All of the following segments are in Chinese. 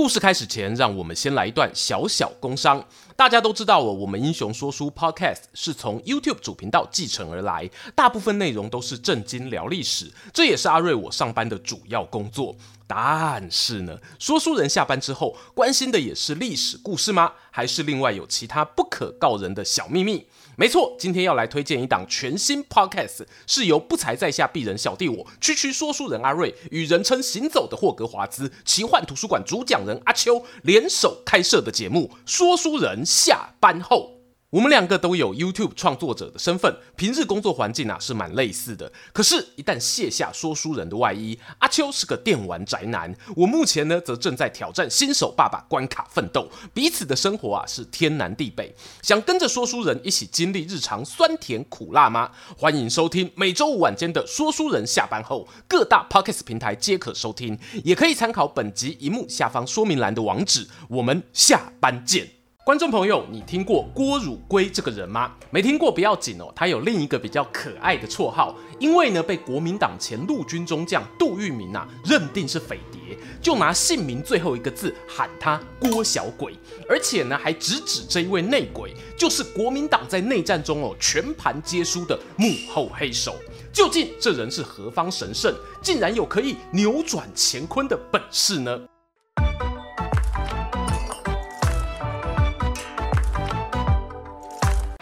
故事开始前，让我们先来一段小小工商。大家都知道哦，我们英雄说书 Podcast 是从 YouTube 主频道继承而来，大部分内容都是正经聊历史，这也是阿瑞我上班的主要工作。但是呢，说书人下班之后关心的也是历史故事吗？还是另外有其他不可告人的小秘密？没错，今天要来推荐一档全新 Podcast，是由不才在下鄙人小弟我区区说书人阿瑞与人称行走的霍格华兹奇幻图书馆主讲人阿秋联手开设的节目《说书人下班后》。我们两个都有 YouTube 创作者的身份，平日工作环境啊是蛮类似的。可是，一旦卸下说书人的外衣，阿秋是个电玩宅男，我目前呢则正在挑战新手爸爸关卡奋斗，彼此的生活啊是天南地北。想跟着说书人一起经历日常酸甜苦辣吗？欢迎收听每周五晚间的说书人下班后，各大 Podcast 平台皆可收听，也可以参考本集萤幕下方说明栏的网址。我们下班见。观众朋友，你听过郭汝瑰这个人吗？没听过不要紧哦，他有另一个比较可爱的绰号，因为呢被国民党前陆军中将杜聿明啊认定是匪谍，就拿姓名最后一个字喊他郭小鬼，而且呢还直指这一位内鬼就是国民党在内战中哦全盘皆输的幕后黑手。究竟这人是何方神圣，竟然有可以扭转乾坤的本事呢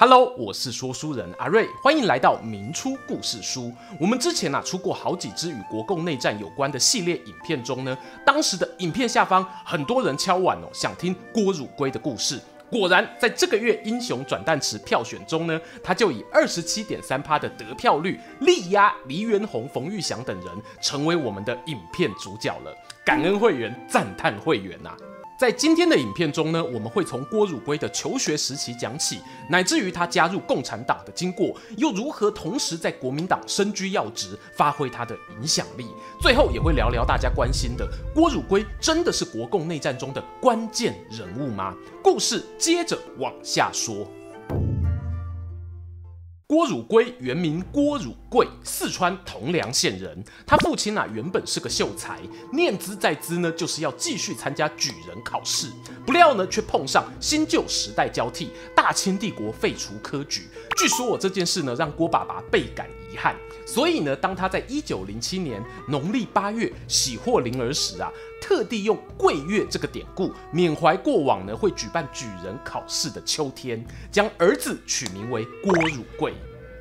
？Hello，我是说书人阿瑞，欢迎来到明初故事书。我们之前啊出过好几支与国共内战有关的系列影片中呢，当时的影片下方很多人敲碗哦，想听郭汝瑰的故事。果然，在这个月英雄转蛋池票选中呢，他就以二十七点三趴的得票率力压黎元洪、冯玉祥等人，成为我们的影片主角了。感恩会员，赞叹会员呐、啊！在今天的影片中呢，我们会从郭汝瑰的求学时期讲起，乃至于他加入共产党的经过，又如何同时在国民党身居要职，发挥他的影响力。最后也会聊聊大家关心的：郭汝瑰真的是国共内战中的关键人物吗？故事接着往下说。郭汝瑰原名郭汝贵，四川铜梁县人。他父亲啊原本是个秀才，念兹在兹呢，就是要继续参加举人考试。不料呢，却碰上新旧时代交替，大清帝国废除科举。据说我这件事呢，让郭爸爸倍感遗憾。所以呢，当他在一九零七年农历八月喜获麟儿时啊，特地用桂月这个典故，缅怀过往呢会举办举人考试的秋天，将儿子取名为郭汝贵。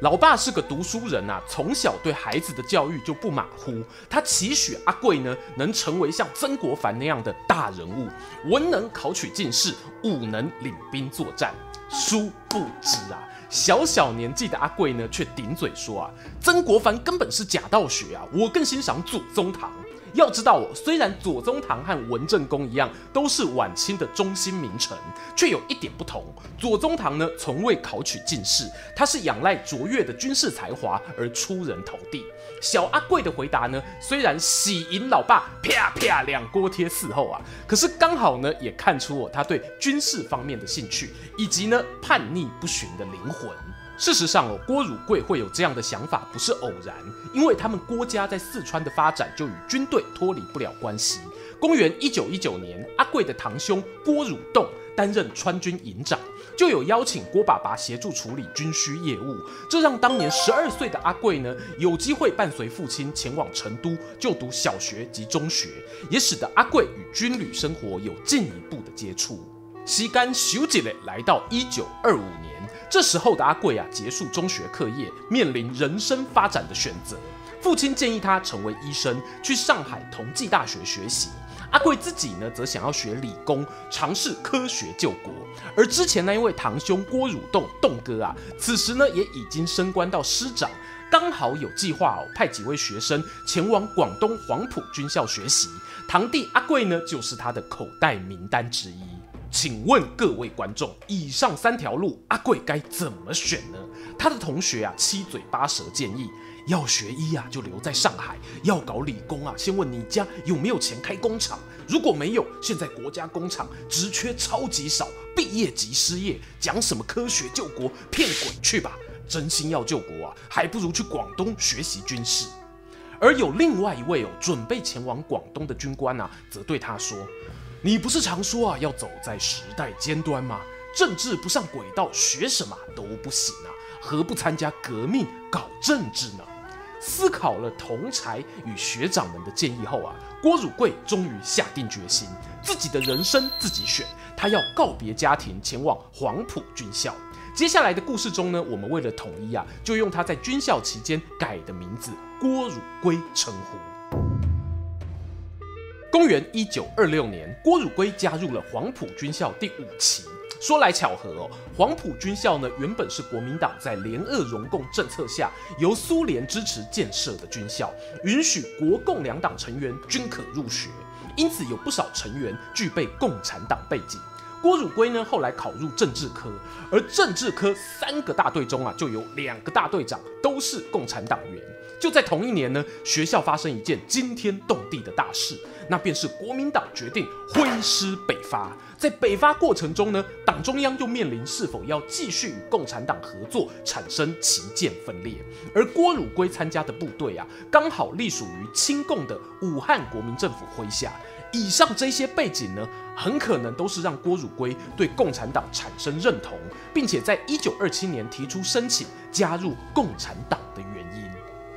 老爸是个读书人啊，从小对孩子的教育就不马虎。他期许阿贵呢能成为像曾国藩那样的大人物，文能考取进士，武能领兵作战。殊不知啊。小小年纪的阿贵呢，却顶嘴说啊，曾国藩根本是假道学啊，我更欣赏祖宗堂。要知道，虽然左宗棠和文正公一样都是晚清的中心名臣，却有一点不同。左宗棠呢，从未考取进士，他是仰赖卓越的军事才华而出人头地。小阿贵的回答呢，虽然喜迎老爸啪啪两锅贴伺候啊，可是刚好呢，也看出哦他对军事方面的兴趣，以及呢叛逆不驯的灵魂。事实上哦，郭汝瑰会有这样的想法不是偶然，因为他们郭家在四川的发展就与军队脱离不了关系。公元一九一九年，阿贵的堂兄郭汝栋担任川军营长，就有邀请郭爸爸协助处理军需业务，这让当年十二岁的阿贵呢有机会伴随父亲前往成都就读小学及中学，也使得阿贵与军旅生活有进一步的接触。时间咻一下来到一九二五年。这时候的阿贵啊，结束中学课业，面临人生发展的选择。父亲建议他成为医生，去上海同济大学学习。阿贵自己呢，则想要学理工，尝试科学救国。而之前那一位堂兄郭汝栋，栋哥啊，此时呢也已经升官到师长，刚好有计划哦，派几位学生前往广东黄埔军校学习。堂弟阿贵呢，就是他的口袋名单之一。请问各位观众，以上三条路，阿贵该怎么选呢？他的同学啊，七嘴八舌建议，要学医啊，就留在上海；要搞理工啊，先问你家有没有钱开工厂；如果没有，现在国家工厂职缺超级少，毕业即失业，讲什么科学救国，骗鬼去吧！真心要救国啊，还不如去广东学习军事。而有另外一位哦，准备前往广东的军官啊，则对他说：“你不是常说啊，要走在时代尖端吗？政治不上轨道，学什么都不行啊，何不参加革命，搞政治呢？”思考了同才与学长们的建议后啊，郭汝瑰终于下定决心，自己的人生自己选，他要告别家庭，前往黄埔军校。接下来的故事中呢，我们为了统一啊，就用他在军校期间改的名字郭汝瑰称呼。公元一九二六年，郭汝瑰加入了黄埔军校第五期。说来巧合哦，黄埔军校呢，原本是国民党在联俄容共政策下由苏联支持建设的军校，允许国共两党成员均可入学，因此有不少成员具备共产党背景。郭汝瑰呢，后来考入政治科，而政治科三个大队中啊，就有两个大队长都是共产党员。就在同一年呢，学校发生一件惊天动地的大事，那便是国民党决定挥师北伐。在北伐过程中呢，党中央又面临是否要继续与共产党合作，产生旗舰分裂。而郭汝瑰参加的部队啊，刚好隶属于亲共的武汉国民政府麾下。以上这些背景呢，很可能都是让郭汝瑰对共产党产生认同，并且在一九二七年提出申请加入共产党的原因。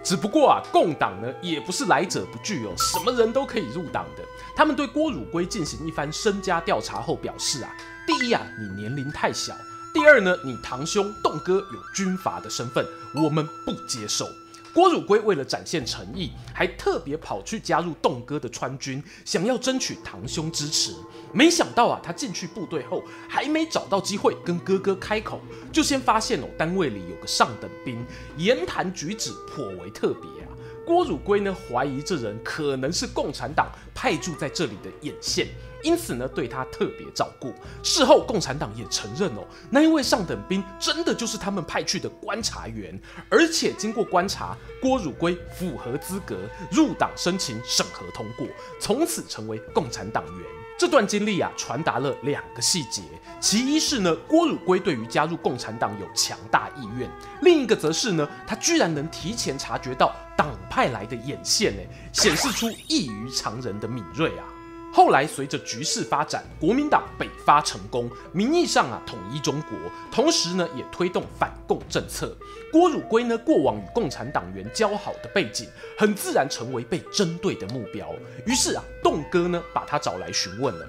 只不过啊，共党呢也不是来者不拒哦，什么人都可以入党的。他们对郭汝瑰进行一番身家调查后表示啊，第一啊，你年龄太小；第二呢，你堂兄栋哥有军阀的身份，我们不接受。郭汝瑰为了展现诚意，还特别跑去加入栋哥的川军，想要争取堂兄支持。没想到啊，他进去部队后，还没找到机会跟哥哥开口，就先发现哦，单位里有个上等兵，言谈举止颇为特别啊。郭汝瑰呢，怀疑这人可能是共产党派驻在这里的眼线。因此呢，对他特别照顾。事后，共产党也承认哦，那一位上等兵真的就是他们派去的观察员，而且经过观察，郭汝瑰符合资格入党申请审核通过，从此成为共产党员。这段经历啊，传达了两个细节：其一是呢，郭汝瑰对于加入共产党有强大意愿；另一个则是呢，他居然能提前察觉到党派来的眼线，哎，显示出异于常人的敏锐啊。后来，随着局势发展，国民党北伐成功，名义上啊统一中国，同时呢也推动反共政策。郭汝瑰呢过往与共产党员交好的背景，很自然成为被针对的目标。于是啊，栋哥呢把他找来询问了：“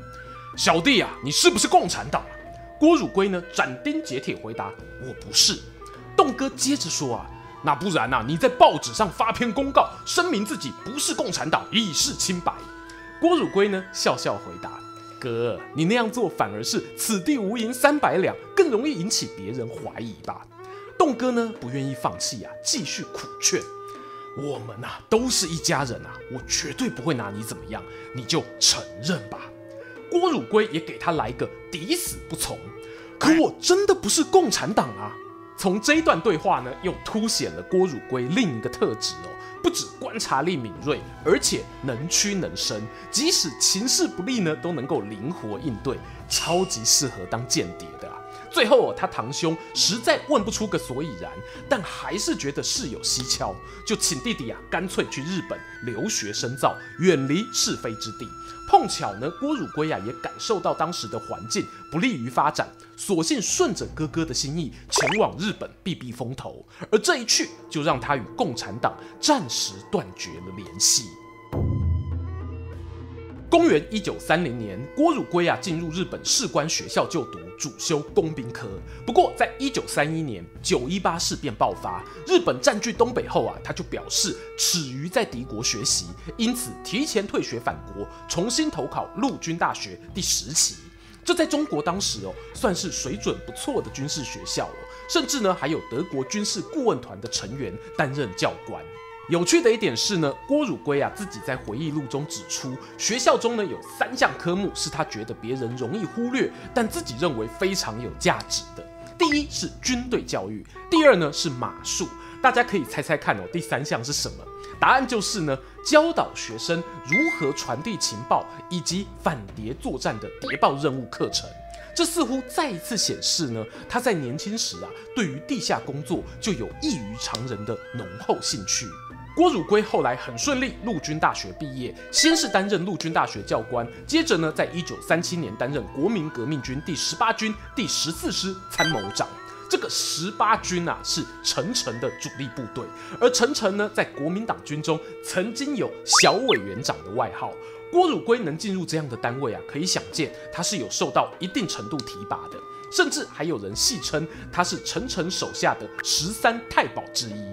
小弟啊，你是不是共产党？”郭汝瑰呢斩钉截铁回答：“我不是。”栋哥接着说啊：“那不然啊，你在报纸上发篇公告，声明自己不是共产党，以示清白。”郭汝瑰呢笑笑回答：“哥，你那样做反而是此地无银三百两，更容易引起别人怀疑吧？”栋哥呢不愿意放弃啊，继续苦劝：“我们啊都是一家人啊，我绝对不会拿你怎么样，你就承认吧。”郭汝瑰也给他来个抵死不从：“可我真的不是共产党啊！”从这一段对话呢，又凸显了郭汝瑰另一个特质哦。不止观察力敏锐，而且能屈能伸，即使情势不利呢，都能够灵活应对，超级适合当间谍的啊。最后哦，他堂兄实在问不出个所以然，但还是觉得事有蹊跷，就请弟弟啊，干脆去日本留学深造，远离是非之地。碰巧呢，郭汝瑰啊也感受到当时的环境不利于发展，索性顺着哥哥的心意前往日本避避风头。而这一去，就让他与共产党暂时断绝了联系。公元一九三零年，郭汝瑰啊进入日本士官学校就读，主修工兵科。不过，在一九三一年九一八事变爆发，日本占据东北后啊，他就表示耻于在敌国学习，因此提前退学返国，重新投考陆军大学第十期。这在中国当时哦，算是水准不错的军事学校哦，甚至呢还有德国军事顾问团的成员担任教官。有趣的一点是呢，郭汝瑰啊自己在回忆录中指出，学校中呢有三项科目是他觉得别人容易忽略，但自己认为非常有价值的。第一是军队教育，第二呢是马术。大家可以猜猜看哦，第三项是什么？答案就是呢教导学生如何传递情报以及反谍作战的谍报任务课程。这似乎再一次显示呢，他在年轻时啊，对于地下工作就有异于常人的浓厚兴趣。郭汝瑰后来很顺利陆军大学毕业，先是担任陆军大学教官，接着呢，在一九三七年担任国民革命军第十八军第十四师参谋长。这个十八军啊，是陈诚的主力部队，而陈诚呢，在国民党军中曾经有小委员长的外号。郭汝瑰能进入这样的单位啊，可以想见他是有受到一定程度提拔的，甚至还有人戏称他是陈诚手下的十三太保之一。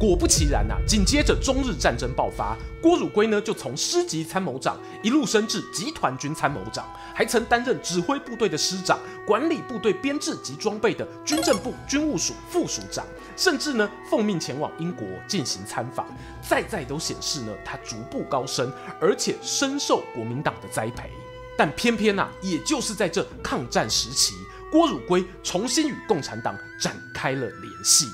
果不其然呐、啊，紧接着中日战争爆发，郭汝瑰呢就从师级参谋长一路升至集团军参谋长，还曾担任指挥部队的师长，管理部队编制及装备的军政部军务署副署长，甚至呢奉命前往英国进行参访，再再都显示呢他逐步高升，而且深受国民党的栽培。但偏偏呐、也就是在这抗战时期，郭汝瑰重新与共产党展开了联系。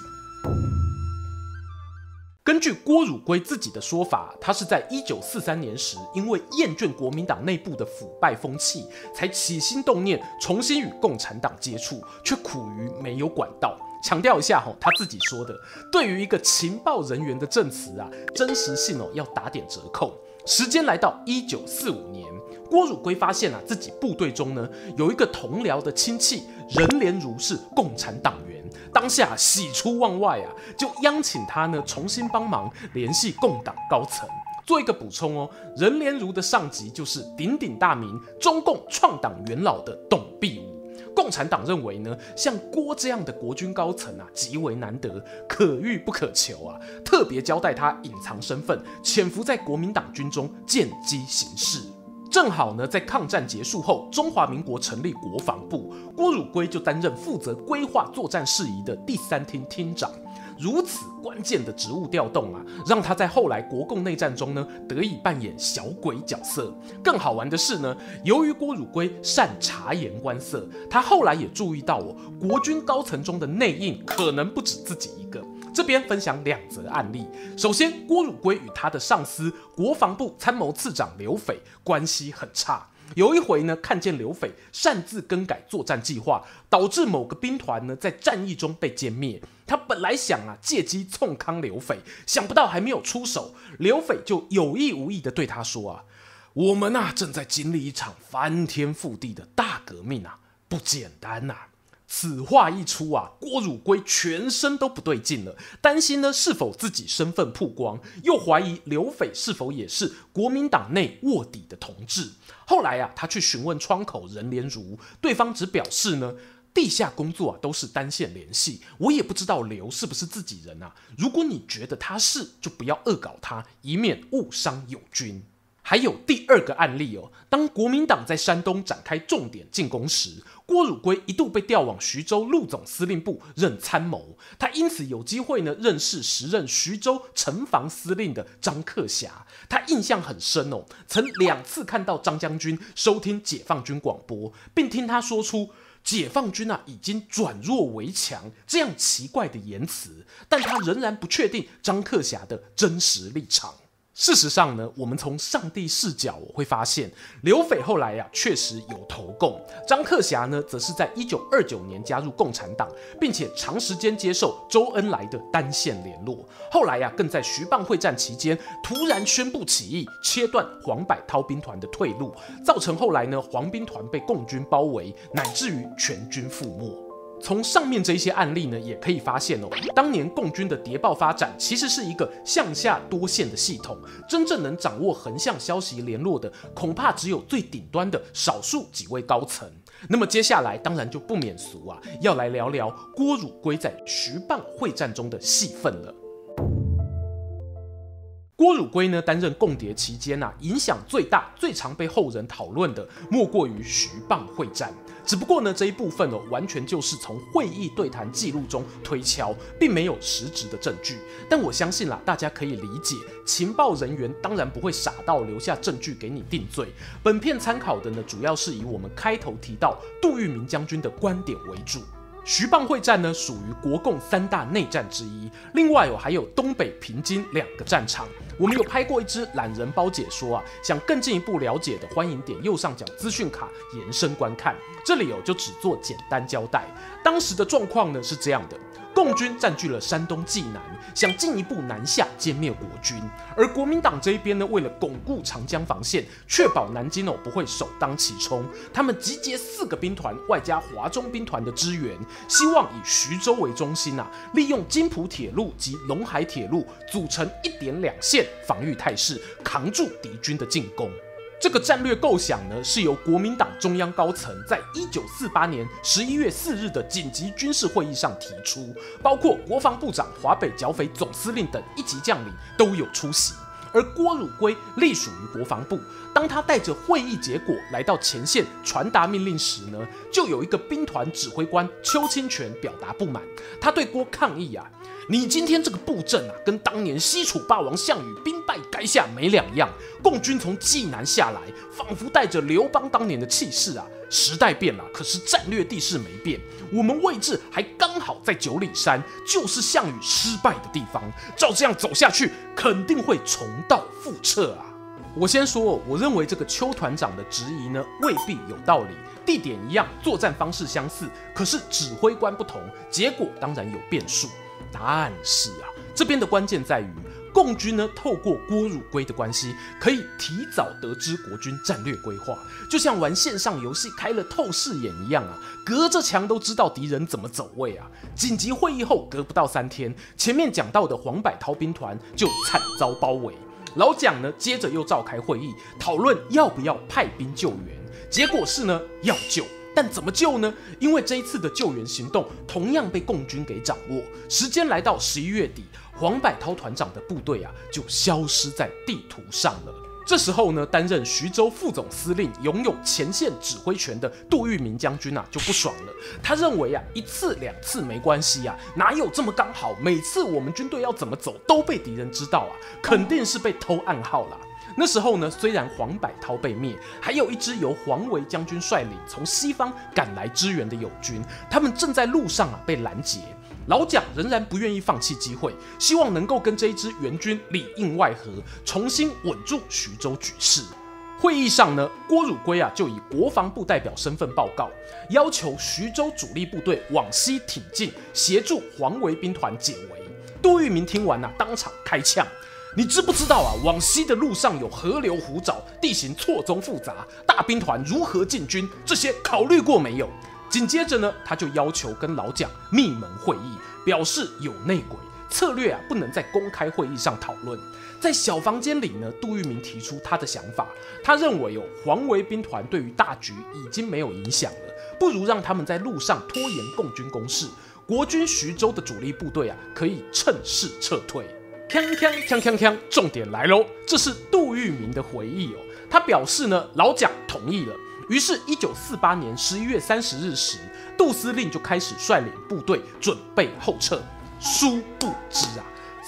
根据郭汝瑰自己的说法，他是在一九四三年时，因为厌倦国民党内部的腐败风气，才起心动念重新与共产党接触，却苦于没有管道。强调一下哈，他自己说的，对于一个情报人员的证词啊，真实性哦要打点折扣。时间来到一九四五年，郭汝瑰发现啊，自己部队中呢有一个同僚的亲戚任连如是共产党员。当下喜出望外啊，就央请他呢重新帮忙联系共党高层。做一个补充哦，任连如的上级就是鼎鼎大名、中共创党元老的董必武。共产党认为呢，像郭这样的国军高层啊，极为难得，可遇不可求啊，特别交代他隐藏身份，潜伏在国民党军中，见机行事。正好呢，在抗战结束后，中华民国成立国防部，郭汝瑰就担任负责规划作战事宜的第三厅厅长。如此关键的职务调动啊，让他在后来国共内战中呢，得以扮演小鬼角色。更好玩的是呢，由于郭汝瑰善察言观色，他后来也注意到哦，国军高层中的内应可能不止自己一个。这边分享两则案例。首先，郭汝瑰与他的上司国防部参谋次长刘斐关系很差。有一回呢，看见刘斐擅自更改作战计划，导致某个兵团呢在战役中被歼灭。他本来想啊借机冲康刘斐，想不到还没有出手，刘斐就有意无意地对他说啊：“我们、啊、正在经历一场翻天覆地的大革命啊，不简单呐、”此话一出啊，郭汝瑰全身都不对劲了，担心呢是否自己身份曝光，又怀疑刘斐是否也是国民党内卧底的同志。后来啊，他去询问窗口任连如，对方只表示呢，地下工作啊都是单线联系，我也不知道刘是不是自己人啊。如果你觉得他是，就不要恶搞他，以免误伤友军。还有第二个案例哦，当国民党在山东展开重点进攻时，郭汝瑰一度被调往徐州陆总司令部任参谋，他因此有机会呢认识时任徐州城防司令的张克侠，他印象很深哦，曾两次看到张将军收听解放军广播，并听他说出解放军啊已经转弱为强这样奇怪的言辞，但他仍然不确定张克侠的真实立场。事实上呢，我们从上帝视角我会发现，刘斐后来呀、啊、确实有投共，张克侠呢则是在一九二九年加入共产党，并且长时间接受周恩来的单线联络。后来呀、更在徐蚌会战期间突然宣布起义，切断黄百韬兵团的退路，造成后来呢黄兵团被共军包围，乃至于全军覆没。从上面这一些案例呢，也可以发现哦，当年共军的谍报发展其实是一个向下多线的系统，真正能掌握横向消息联络的，恐怕只有最顶端的少数几位高层。那么接下来当然就不免俗啊，要来聊聊郭汝瑰在徐蚌会战中的戏份了。郭汝瑰呢，担任共谍期间啊，影响最大、最常被后人讨论的，莫过于徐蚌会战。只不过呢，这一部分哦，完全就是从会议对谈记录中推敲，并没有实质的证据。但我相信啦，大家可以理解，情报人员当然不会傻到留下证据给你定罪。本片参考的呢，主要是以我们开头提到杜聿明将军的观点为主。徐蚌会战呢，属于国共三大内战之一。另外哦，还有东北平津两个战场。我们有拍过一支懒人包解说啊，想更进一步了解的，欢迎点右上角资讯卡延伸观看。这里哦，就只做简单交代。当时的状况呢是这样的。共军占据了山东济南，想进一步南下歼灭国军。而国民党这一边呢，为了巩固长江防线，确保南京哦不会首当其冲，他们集结四个兵团，外加华中兵团的支援，希望以徐州为中心啊，利用津浦铁路及陇海铁路组成一点两线防御态势，扛住敌军的进攻。这个战略构想呢，是由国民党中央高层在一九四八年十一月四日的紧急军事会议上提出，包括国防部长、华北剿匪总司令等一级将领都有出席。而郭汝瑰隶属于国防部，当他带着会议结果来到前线传达命令时呢，就有一个兵团指挥官邱清泉表达不满，他对郭抗议啊。你今天这个布阵啊，跟当年西楚霸王项羽兵败垓下没两样。共军从济南下来，仿佛带着刘邦当年的气势啊。时代变了，可是战略地势没变。我们位置还刚好在九里山，就是项羽失败的地方。照这样走下去，肯定会重蹈覆辙啊。我先说，我认为这个邱团长的质疑呢，未必有道理。地点一样，作战方式相似，可是指挥官不同，结果当然有变数。但是啊，这边的关键在于，共军呢透过郭汝瑰的关系，可以提早得知国军战略规划，就像玩线上游戏开了透视眼一样啊，隔着墙都知道敌人怎么走位啊。紧急会议后，隔不到三天，前面讲到的黄百韬兵团就惨遭包围。老蒋呢，接着又召开会议，讨论要不要派兵救援。结果是呢，要救。但怎么救呢？因为这一次的救援行动同样被共军给掌握。时间来到十一月底，黄百韬团长的部队啊就消失在地图上了。这时候呢，担任徐州副总司令、拥有前线指挥权的杜聿明将军啊就不爽了。他认为啊，一次两次没关系呀、啊，哪有这么刚好？每次我们军队要怎么走都被敌人知道啊，肯定是被偷暗号了。那时候呢，虽然黄百韬被灭，还有一支由黄维将军率领从西方赶来支援的友军，他们正在路上啊被拦截。老蒋仍然不愿意放弃机会，希望能够跟这一支援军里应外合，重新稳住徐州局势。会议上呢，郭汝瑰啊就以国防部代表身份报告，要求徐州主力部队往西挺进，协助黄维兵团解围。杜聿明听完啊，当场开呛。你知不知道啊？往西的路上有河流湖沼，地形错综复杂，大兵团如何进军？这些考虑过没有？紧接着呢，他就要求跟老蒋密门会议，表示有内鬼，策略啊不能在公开会议上讨论。在小房间里呢，杜聿明提出他的想法，他认为哦，黄维兵团对于大局已经没有影响了，不如让他们在路上拖延共军攻势，国军徐州的主力部队啊可以趁势撤退。锵锵锵锵锵！重点来喽，这是杜聿明的回忆哦。他表示呢，老蒋同意了。于是，一九四八年十一月三十日时，杜司令就开始率领部队准备后撤。殊不知啊，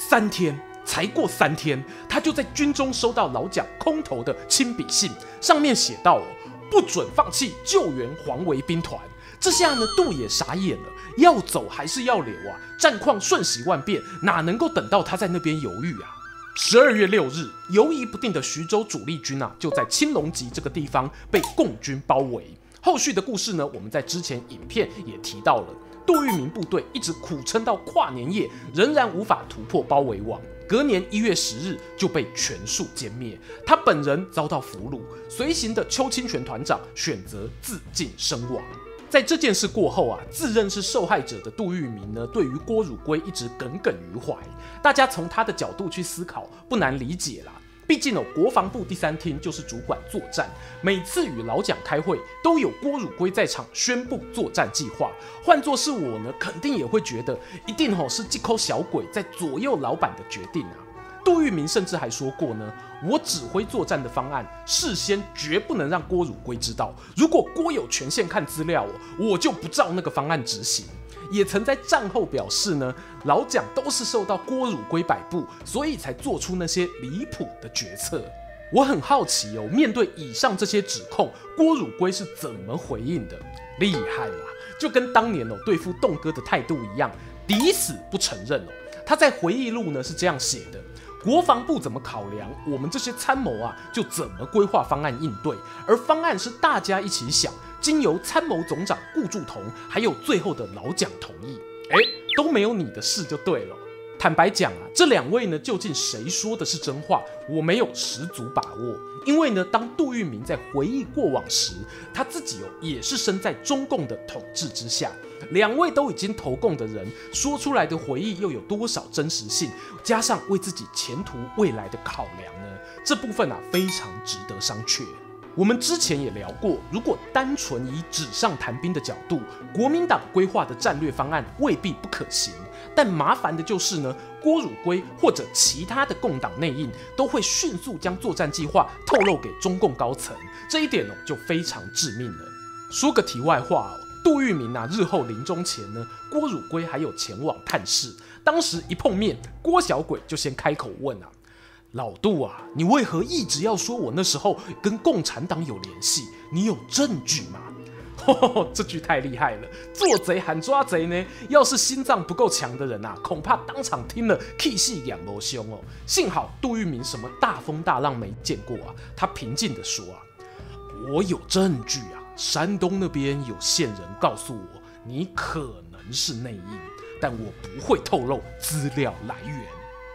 三天才过三天，他就在军中收到老蒋空投的亲笔信，上面写道哦，不准放弃救援黄维兵团。这下呢，杜也傻眼了，要走还是要留啊？战况瞬息万变，哪能够等到他在那边犹豫啊？十二月六日，犹疑不定的徐州主力军啊，就在青龙集这个地方被共军包围。后续的故事呢，我们在之前影片也提到了。杜聿明部队一直苦撑到跨年夜，仍然无法突破包围网。隔年一月十日就被全数歼灭，他本人遭到俘虏，随行的邱清泉团长选择自尽身亡。在这件事过后啊，自认是受害者的杜聿明呢，对于郭汝瑰一直耿耿于怀。大家从他的角度去思考，不难理解啦。毕竟哦，国防部第三厅就是主管作战，每次与老蒋开会，都有郭汝瑰在场宣布作战计划。换作是我呢，肯定也会觉得，一定吼是这口小鬼在左右老板的决定啊。杜聿明甚至还说过呢。我指挥作战的方案，事先绝不能让郭汝瑰知道。如果郭有权限看资料，我就不照那个方案执行。也曾在战后表示呢，老蒋都是受到郭汝瑰摆布，所以才做出那些离谱的决策。我很好奇哦，面对以上这些指控，郭汝瑰是怎么回应的？厉害啦，就跟当年哦对付栋哥的态度一样，抵死不承认哦。他在回忆录呢是这样写的。国防部怎么考量，我们这些参谋啊就怎么规划方案应对，而方案是大家一起想，经由参谋总长顾祝同，还有最后的老蒋同意，哎，都没有你的事就对了。坦白讲啊，这两位呢，究竟谁说的是真话，我没有十足把握。因为呢，当杜聿明在回忆过往时，他自己哦也是身在中共的统治之下。两位都已经投共的人，说出来的回忆又有多少真实性？加上为自己前途未来的考量呢？这部分啊非常值得商榷。我们之前也聊过，如果单纯以纸上谈兵的角度，国民党规划的战略方案未必不可行。但麻烦的就是呢，郭汝瑰或者其他的共党内应都会迅速将作战计划透露给中共高层，这一点哦就非常致命了。说个题外话哦。杜聿明啊，日后临终前呢，郭汝瑰还有前往探视。当时一碰面，郭小鬼就先开口问啊：“老杜啊，你为何一直要说我那时候跟共产党有联系？你有证据吗？” 呵呵，这句太厉害了，做贼喊抓贼呢。要是心脏不够强的人啊，恐怕当场听了气势两波凶哦。幸好杜聿明什么大风大浪没见过啊，他平静地说啊：“我有证据啊。”山东那边有线人告诉我，你可能是内应，但我不会透露资料来源。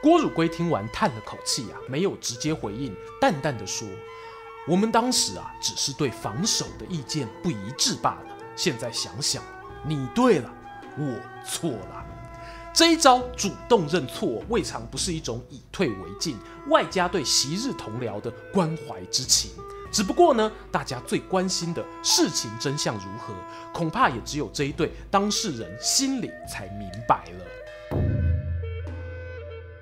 郭汝瑰听完叹了口气啊，没有直接回应，淡淡的说：“我们当时啊，只是对防守的意见不一致罢了。现在想想，你对了，我错了。这一招主动认错，未尝不是一种以退为进，外加对昔日同僚的关怀之情。”只不过呢，大家最关心的事情真相如何，恐怕也只有这一对当事人心里才明白了。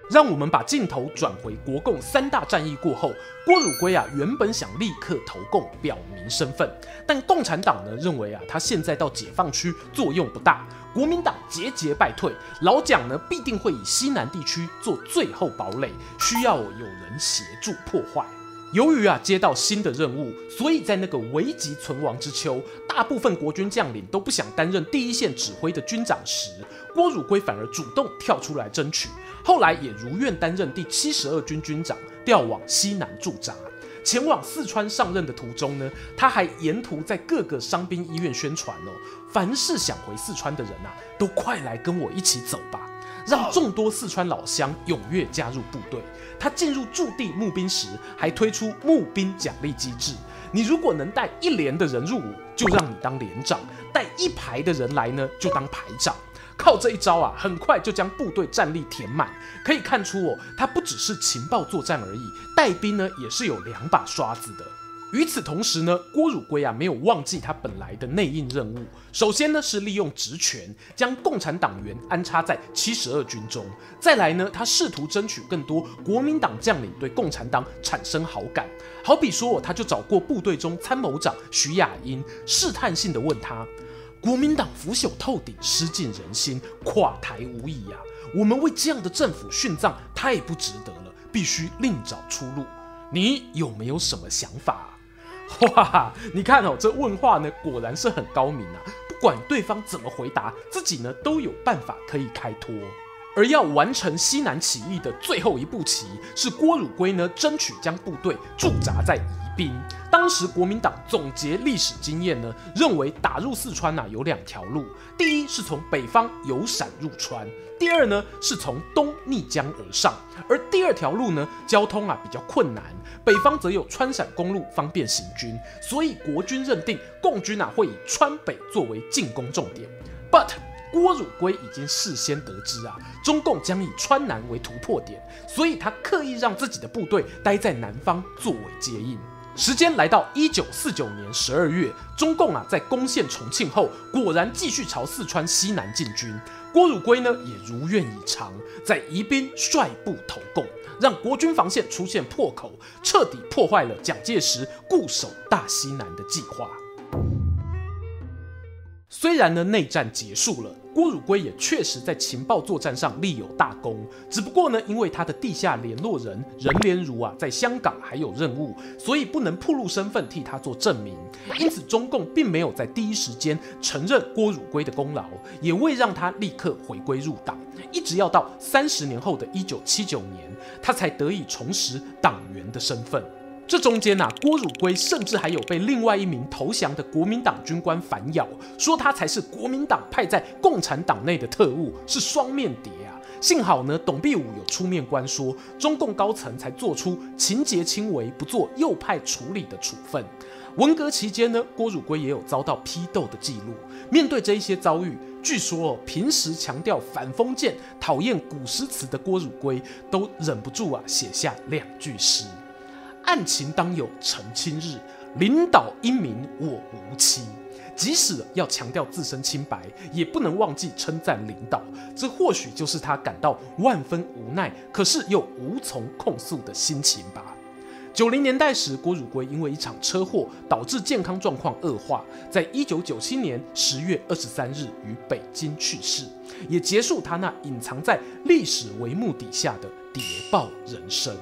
让我们把镜头转回国共三大战役过后，郭汝瑰啊原本想立刻投共表明身份，但共产党呢认为啊他现在到解放区作用不大，国民党节节败退，老蒋呢必定会以西南地区做最后堡垒，需要有人协助破坏。由于啊接到新的任务，所以在那个危急存亡之秋，大部分国军将领都不想担任第一线指挥的军长时，郭汝瑰反而主动跳出来争取。后来也如愿担任第七十二军军长，调往西南驻扎。前往四川上任的途中呢，他还沿途在各个伤兵医院宣传哦，凡是想回四川的人啊，都快来跟我一起走吧。让众多四川老乡踊跃加入部队。他进入驻地募兵时，还推出募兵奖励机制。你如果能带一连的人入伍，就让你当连长；带一排的人来呢，就当排长。靠这一招啊，很快就将部队战力填满。可以看出哦，他不只是情报作战而已，带兵呢也是有两把刷子的。与此同时呢，郭汝瑰啊没有忘记他本来的内应任务。首先呢是利用职权将共产党员安插在七十二军中，再来呢他试图争取更多国民党将领对共产党产生好感。好比说，他就找过部队中参谋长徐亚英，试探性的问他：国民党腐朽透顶，失尽人心，垮台无疑呀、啊！我们为这样的政府殉葬太不值得了，必须另找出路。你有没有什么想法？哇，你看哦，这问话呢，果然是很高明啊！不管对方怎么回答，自己呢都有办法可以开脱。而要完成西南起义的最后一步棋，是郭汝瑰呢争取将部队驻扎在宜宾。当时国民党总结历史经验呢，认为打入四川呐、啊、有两条路，第一是从北方由陕入川，第二呢是从东逆江而上。而第二条路呢，交通啊比较困难，北方则有川陕公路方便行军，所以国军认定共军啊会以川北作为进攻重点。But 郭汝瑰已经事先得知啊，中共将以川南为突破点，所以他刻意让自己的部队待在南方作为接应。时间来到一九四九年十二月，中共啊在攻陷重庆后，果然继续朝四川西南进军。郭汝瑰呢也如愿以偿，在宜宾率部投共，让国军防线出现破口，彻底破坏了蒋介石固守大西南的计划。虽然呢内战结束了。郭汝瑰也确实在情报作战上立有大功，只不过呢，因为他的地下联络人任连如啊，在香港还有任务，所以不能暴露身份替他做证明，因此中共并没有在第一时间承认郭汝瑰的功劳，也未让他立刻回归入党，一直要到三十年后的一九七九年，他才得以重拾党员的身份。这中间呐、啊，郭汝瑰甚至还有被另外一名投降的国民党军官反咬，说他才是国民党派在共产党内的特务，是双面谍啊。幸好呢，董必武有出面关说，中共高层才做出情节轻微、不做右派处理的处分。文革期间呢，郭汝瑰也有遭到批斗的记录。面对这一些遭遇，据说平时强调反封建、讨厌古诗词的郭汝瑰，都忍不住啊写下两句诗。案情当有澄清日，领导英明我无欺。即使要强调自身清白，也不能忘记称赞领导。这或许就是他感到万分无奈，可是又无从控诉的心情吧。九零年代时，郭汝瑰因为一场车祸导致健康状况恶化，在一九九七年十月二十三日于北京去世，也结束他那隐藏在历史帷幕底下的谍报人生。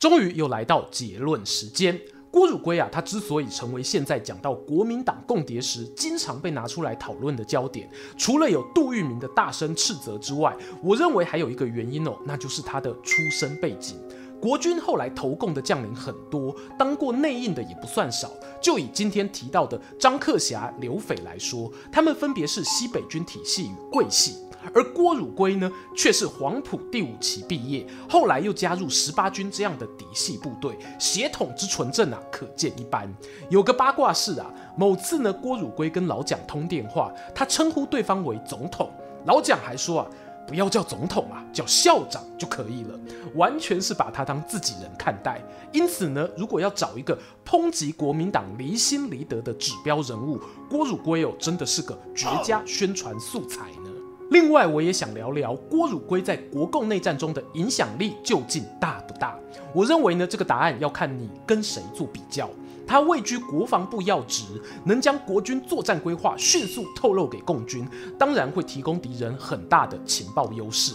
终于又来到结论时间。郭汝瑰啊，他之所以成为现在讲到国民党共谍时经常被拿出来讨论的焦点，除了有杜聿明的大声斥责之外，我认为还有一个原因哦，那就是他的出身背景。国军后来投共的将领很多，当过内应的也不算少。就以今天提到的张克侠、刘斐来说，他们分别是西北军体系与桂系。而郭汝瑰呢，却是黄埔第五期毕业，后来又加入十八军这样的嫡系部队，血统之纯正啊，可见一斑。有个八卦是啊，某次呢，郭汝瑰跟老蒋通电话，他称呼对方为总统，老蒋还说啊，不要叫总统啊，叫校长就可以了，完全是把他当自己人看待。因此呢，如果要找一个抨击国民党离心离德的指标人物，郭汝瑰哦，真的是个绝佳宣传素材呢。另外，我也想聊聊郭汝瑰在国共内战中的影响力究竟大不大？我认为呢，这个答案要看你跟谁做比较。他位居国防部要职，能将国军作战规划迅速透露给共军，当然会提供敌人很大的情报优势。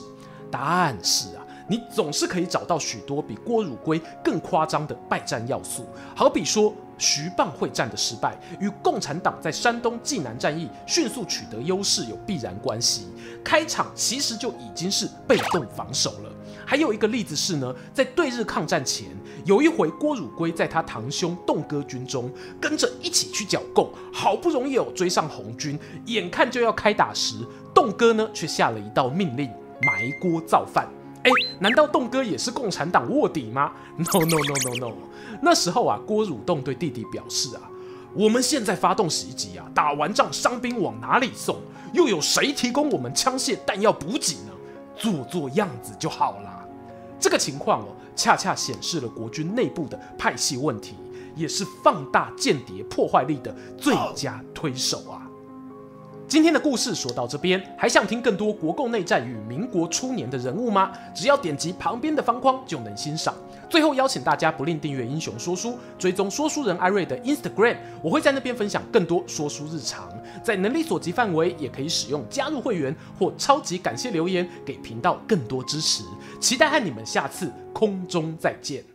但是啊。你总是可以找到许多比郭汝瑰更夸张的败战要素，好比说徐蚌会战的失败与共产党在山东济南战役迅速取得优势有必然关系，开场其实就已经是被动防守了。还有一个例子是呢，在对日抗战前，有一回郭汝瑰在他堂兄栋哥军中跟着一起去剿共，好不容易有追上红军，眼看就要开打时，栋哥呢却下了一道命令：埋锅造饭。哎，难道栋哥也是共产党卧底吗？No no no no no。那时候啊，郭汝栋对弟弟表示啊，我们现在发动袭击啊，打完仗伤兵往哪里送？又有谁提供我们枪械弹药补给呢？做做样子就好了。这个情况哦，恰恰显示了国军内部的派系问题，也是放大间谍破坏力的最佳推手啊。今天的故事说到这边，还想听更多国共内战与民国初年的人物吗？只要点击旁边的方框就能欣赏。最后邀请大家不吝订阅英雄说书，追踪说书人艾瑞的 Instagram，我会在那边分享更多说书日常。在能力所及范围，也可以使用加入会员或超级感谢留言，给频道更多支持。期待和你们下次空中再见。